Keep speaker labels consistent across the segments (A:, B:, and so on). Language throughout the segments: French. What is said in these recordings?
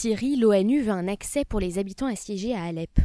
A: Syrie, l'ONU veut un accès pour les habitants assiégés à Alep.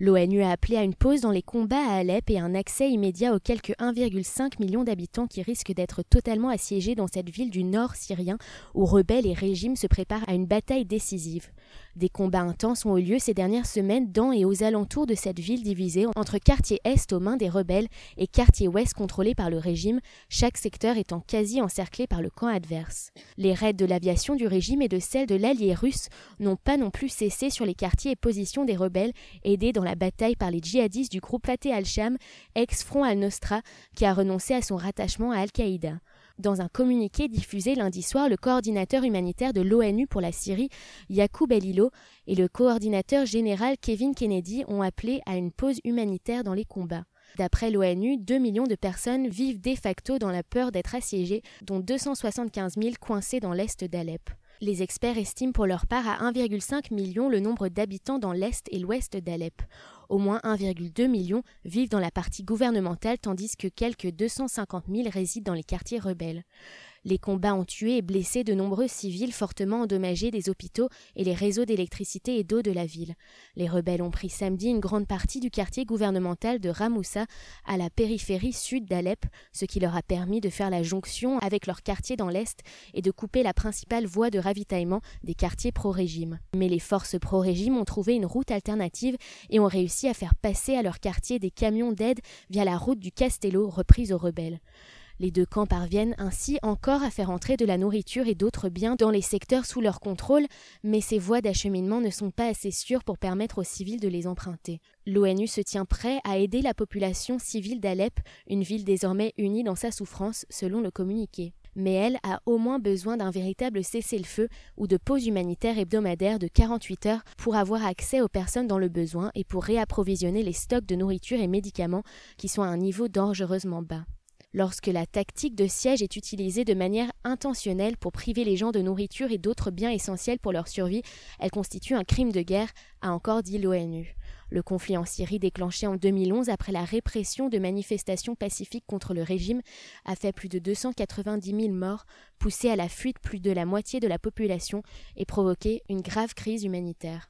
A: L'ONU a appelé à une pause dans les combats à Alep et un accès immédiat aux quelques 1,5 million d'habitants qui risquent d'être totalement assiégés dans cette ville du nord syrien où rebelles et régimes se préparent à une bataille décisive. Des combats intenses ont eu lieu ces dernières semaines dans et aux alentours de cette ville divisée entre quartier est aux mains des rebelles et quartier ouest contrôlé par le régime, chaque secteur étant quasi encerclé par le camp adverse. Les raids de l'aviation du régime et de celle de l'allié russe n'ont pas non plus cessé sur les quartiers et positions des rebelles aidés dans la bataille par les djihadistes du groupe Fateh al-Sham, ex-Front al-Nosra, qui a renoncé à son rattachement à Al-Qaïda. Dans un communiqué diffusé lundi soir, le coordinateur humanitaire de l'ONU pour la Syrie, Yacoub Elilo, et le coordinateur général Kevin Kennedy ont appelé à une pause humanitaire dans les combats. D'après l'ONU, 2 millions de personnes vivent de facto dans la peur d'être assiégées, dont 275 000 coincés dans l'est d'Alep. Les experts estiment pour leur part à 1,5 million le nombre d'habitants dans l'est et l'ouest d'Alep. Au moins 1,2 million vivent dans la partie gouvernementale tandis que quelques 250 000 résident dans les quartiers rebelles. Les combats ont tué et blessé de nombreux civils fortement endommagés des hôpitaux et les réseaux d'électricité et d'eau de la ville. Les rebelles ont pris samedi une grande partie du quartier gouvernemental de Ramoussa à la périphérie sud d'Alep, ce qui leur a permis de faire la jonction avec leur quartier dans l'est et de couper la principale voie de ravitaillement des quartiers pro-régime. Mais les forces pro-régime ont trouvé une route alternative et ont réussi à faire passer à leur quartier des camions d'aide via la route du Castello reprise aux rebelles. Les deux camps parviennent ainsi encore à faire entrer de la nourriture et d'autres biens dans les secteurs sous leur contrôle, mais ces voies d'acheminement ne sont pas assez sûres pour permettre aux civils de les emprunter. L'ONU se tient prêt à aider la population civile d'Alep, une ville désormais unie dans sa souffrance, selon le communiqué mais elle a au moins besoin d'un véritable cessez-le-feu ou de pause humanitaire hebdomadaire de 48 heures pour avoir accès aux personnes dans le besoin et pour réapprovisionner les stocks de nourriture et médicaments qui sont à un niveau dangereusement bas. Lorsque la tactique de siège est utilisée de manière intentionnelle pour priver les gens de nourriture et d'autres biens essentiels pour leur survie, elle constitue un crime de guerre, a encore dit l'ONU. Le conflit en Syrie déclenché en 2011 après la répression de manifestations pacifiques contre le régime a fait plus de 290 000 morts, poussé à la fuite plus de la moitié de la population et provoqué une grave crise humanitaire.